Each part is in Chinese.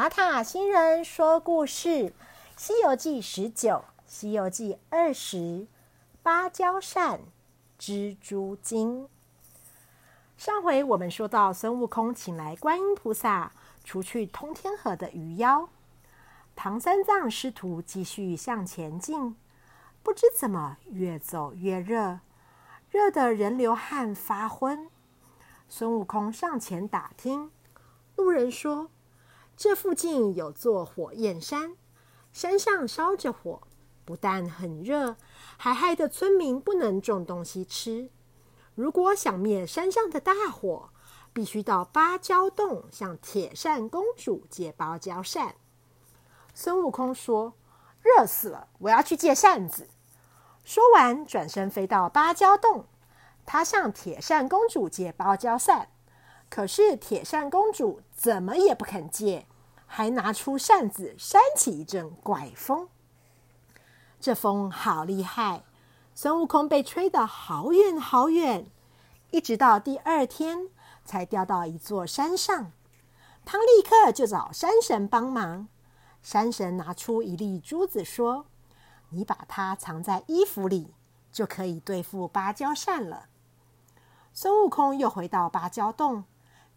塔塔星人说故事，《西游记》十九，《西游记》二十，芭蕉扇、蜘蛛精。上回我们说到，孙悟空请来观音菩萨，除去通天河的鱼妖。唐三藏师徒继续向前进，不知怎么越走越热，热得人流汗发昏。孙悟空上前打听，路人说。这附近有座火焰山，山上烧着火，不但很热，还害得村民不能种东西吃。如果想灭山上的大火，必须到芭蕉洞向铁扇公主借芭蕉扇。孙悟空说：“热死了，我要去借扇子。”说完，转身飞到芭蕉洞，他向铁扇公主借芭蕉扇。可是铁扇公主怎么也不肯借。还拿出扇子扇起一阵怪风，这风好厉害！孙悟空被吹得好远好远，一直到第二天才掉到一座山上。他立刻就找山神帮忙。山神拿出一粒珠子，说：“你把它藏在衣服里，就可以对付芭蕉扇了。”孙悟空又回到芭蕉洞，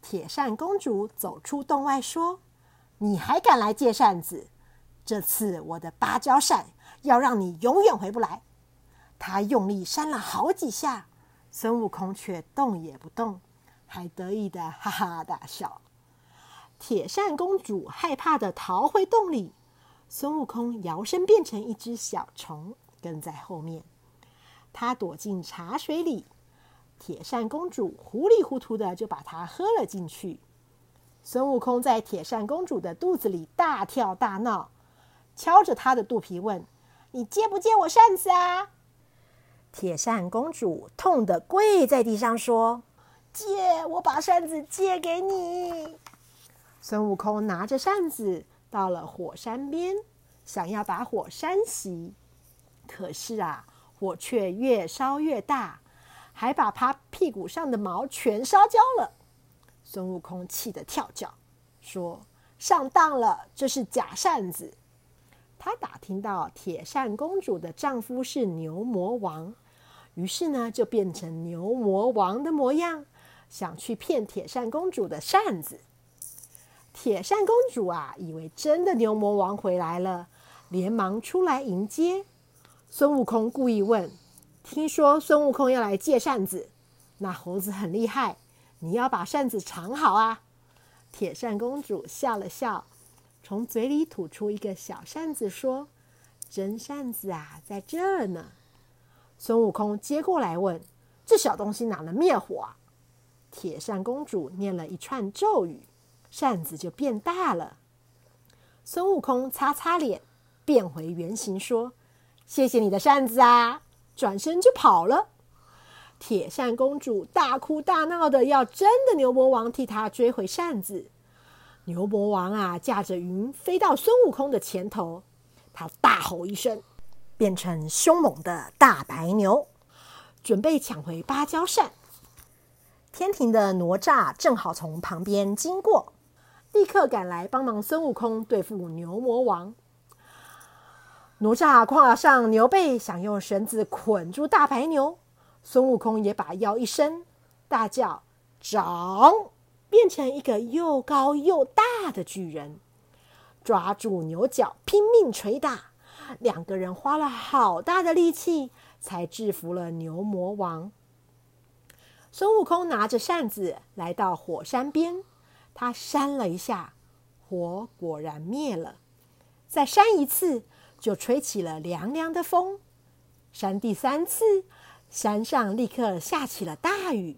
铁扇公主走出洞外，说。你还敢来借扇子？这次我的芭蕉扇要让你永远回不来！他用力扇了好几下，孙悟空却动也不动，还得意的哈哈大笑。铁扇公主害怕的逃回洞里，孙悟空摇身变成一只小虫，跟在后面。他躲进茶水里，铁扇公主糊里糊涂的就把它喝了进去。孙悟空在铁扇公主的肚子里大跳大闹，敲着她的肚皮问：“你借不借我扇子啊？”铁扇公主痛得跪在地上说：“借！我把扇子借给你。”孙悟空拿着扇子到了火山边，想要把火扇熄，可是啊，火却越烧越大，还把他屁股上的毛全烧焦了。孙悟空气得跳脚，说：“上当了，这是假扇子。”他打听到铁扇公主的丈夫是牛魔王，于是呢就变成牛魔王的模样，想去骗铁扇公主的扇子。铁扇公主啊，以为真的牛魔王回来了，连忙出来迎接。孙悟空故意问：“听说孙悟空要来借扇子，那猴子很厉害。”你要把扇子藏好啊！铁扇公主笑了笑，从嘴里吐出一个小扇子，说：“真扇子啊，在这儿呢。”孙悟空接过来问：“这小东西哪能灭火啊？”铁扇公主念了一串咒语，扇子就变大了。孙悟空擦擦脸，变回原形，说：“谢谢你的扇子啊！”转身就跑了。铁扇公主大哭大闹的，要真的牛魔王替她追回扇子。牛魔王啊，驾着云飞到孙悟空的前头，他大吼一声，变成凶猛的大白牛，准备抢回芭蕉扇。天庭的哪吒正好从旁边经过，立刻赶来帮忙孙悟空对付牛魔王。哪吒跨上牛背，想用绳子捆住大白牛。孙悟空也把腰一伸，大叫：“长！”变成一个又高又大的巨人，抓住牛角拼命捶打。两个人花了好大的力气，才制服了牛魔王。孙悟空拿着扇子来到火山边，他扇了一下，火果然灭了。再扇一次，就吹起了凉凉的风。扇第三次。山上立刻下起了大雨，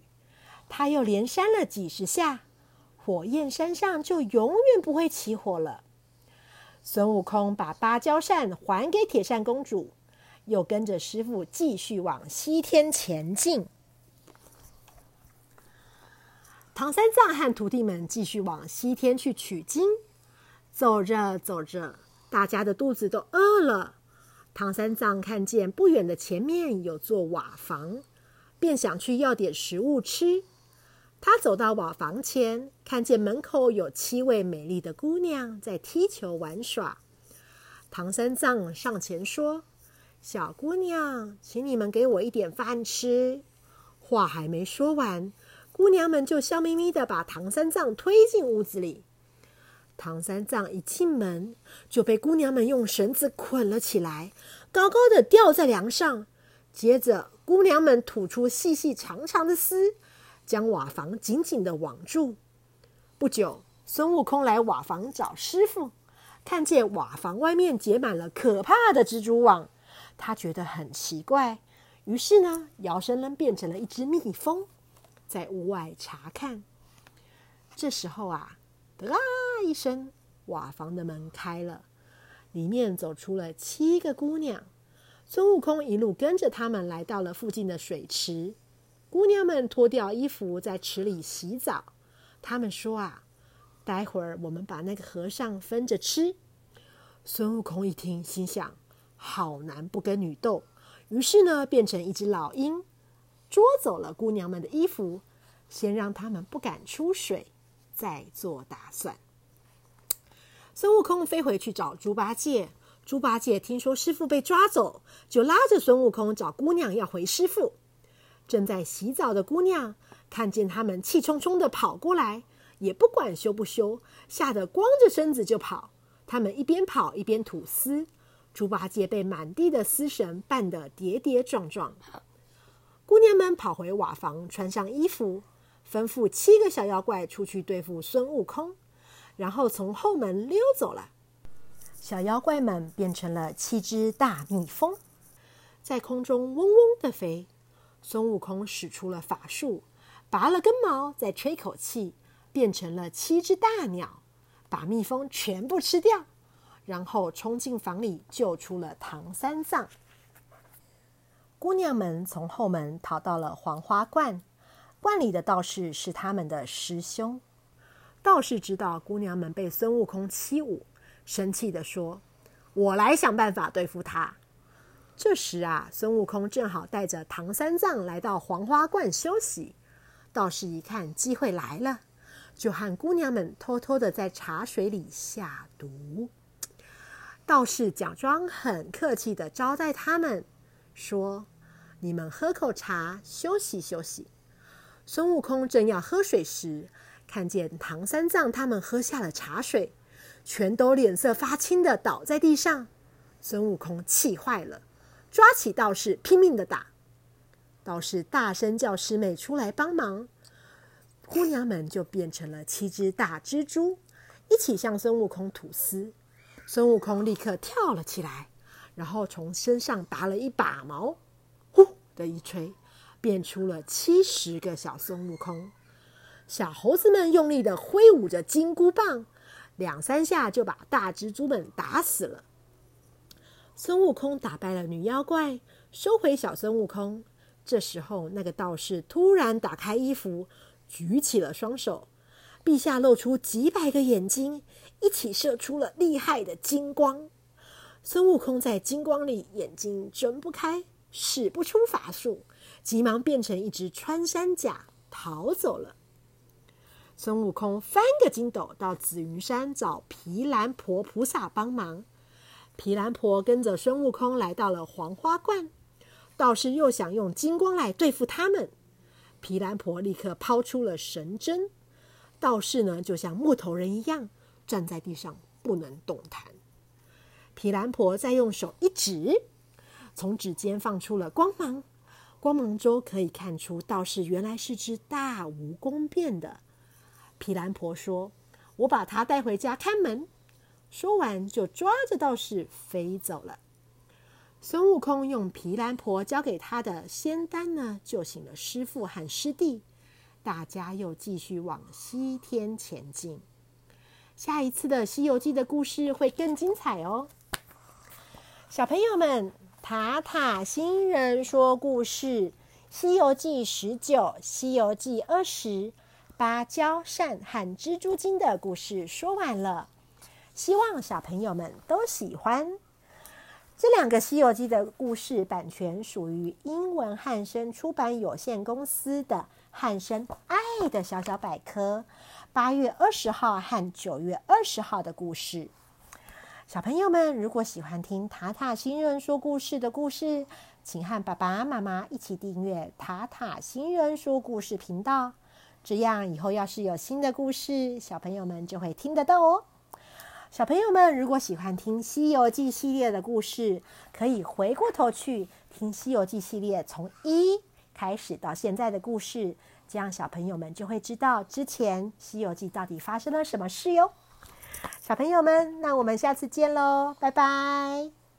他又连扇了几十下，火焰山上就永远不会起火了。孙悟空把芭蕉扇还给铁扇公主，又跟着师傅继续往西天前进。唐三藏和徒弟们继续往西天去取经，走着走着，大家的肚子都饿了。唐三藏看见不远的前面有座瓦房，便想去要点食物吃。他走到瓦房前，看见门口有七位美丽的姑娘在踢球玩耍。唐三藏上前说：“小姑娘，请你们给我一点饭吃。”话还没说完，姑娘们就笑眯眯的把唐三藏推进屋子里。唐三藏一进门，就被姑娘们用绳子捆了起来，高高的吊在梁上。接着，姑娘们吐出细细长长的丝。将瓦房紧紧的网住。不久，孙悟空来瓦房找师傅，看见瓦房外面结满了可怕的蜘蛛网，他觉得很奇怪，于是呢，摇身呢变成了一只蜜蜂，在屋外查看。这时候啊，得啦一声，瓦房的门开了，里面走出了七个姑娘。孙悟空一路跟着他们来到了附近的水池。姑娘们脱掉衣服，在池里洗澡。他们说：“啊，待会儿我们把那个和尚分着吃。”孙悟空一听，心想：“好男不跟女斗。”于是呢，变成一只老鹰，捉走了姑娘们的衣服，先让他们不敢出水，再做打算。孙悟空飞回去找猪八戒。猪八戒听说师傅被抓走，就拉着孙悟空找姑娘要回师傅。正在洗澡的姑娘看见他们气冲冲的跑过来，也不管羞不羞，吓得光着身子就跑。他们一边跑一边吐丝，猪八戒被满地的丝绳绊得跌跌撞撞。姑娘们跑回瓦房，穿上衣服，吩咐七个小妖怪出去对付孙悟空，然后从后门溜走了。小妖怪们变成了七只大蜜蜂，在空中嗡嗡的飞。孙悟空使出了法术，拔了根毛，再吹口气，变成了七只大鸟，把蜜蜂全部吃掉，然后冲进房里救出了唐三藏。姑娘们从后门逃到了黄花观，观里的道士是他们的师兄。道士知道姑娘们被孙悟空欺侮，生气地说：“我来想办法对付他。”这时啊，孙悟空正好带着唐三藏来到黄花观休息。道士一看机会来了，就和姑娘们偷偷的在茶水里下毒。道士假装很客气的招待他们，说：“你们喝口茶，休息休息。”孙悟空正要喝水时，看见唐三藏他们喝下了茶水，全都脸色发青的倒在地上。孙悟空气坏了。抓起道士，拼命的打。道士大声叫师妹出来帮忙，姑娘们就变成了七只大蜘蛛，一起向孙悟空吐丝。孙悟空立刻跳了起来，然后从身上拔了一把毛，呼的一吹，变出了七十个小孙悟空。小猴子们用力的挥舞着金箍棒，两三下就把大蜘蛛们打死了。孙悟空打败了女妖怪，收回小孙悟空。这时候，那个道士突然打开衣服，举起了双手，陛下露出几百个眼睛，一起射出了厉害的金光。孙悟空在金光里眼睛睁不开，使不出法术，急忙变成一只穿山甲逃走了。孙悟空翻个筋斗到紫云山找毗蓝婆菩萨帮忙。毗蓝婆跟着孙悟空来到了黄花观，道士又想用金光来对付他们，毗蓝婆立刻抛出了神针，道士呢就像木头人一样站在地上不能动弹。毗蓝婆再用手一指，从指尖放出了光芒，光芒中可以看出道士原来是只大蜈蚣变的。毗蓝婆说：“我把他带回家看门。”说完，就抓着道士飞走了。孙悟空用毗蓝婆交给他的仙丹呢，救醒了师傅和师弟。大家又继续往西天前进。下一次的《西游记》的故事会更精彩哦！小朋友们，塔塔星人说故事，《西游记》十九，《西游记》二十，芭蕉扇和蜘蛛精的故事说完了。希望小朋友们都喜欢这两个《西游记》的故事，版权属于英文汉声出版有限公司的汉生爱的小小百科，八月二十号和九月二十号的故事。小朋友们，如果喜欢听塔塔星人说故事的故事，请和爸爸妈妈一起订阅塔塔星人说故事频道。这样以后要是有新的故事，小朋友们就会听得到哦。小朋友们，如果喜欢听《西游记》系列的故事，可以回过头去听《西游记》系列从一开始到现在的故事，这样小朋友们就会知道之前《西游记》到底发生了什么事哟。小朋友们，那我们下次见喽，拜拜。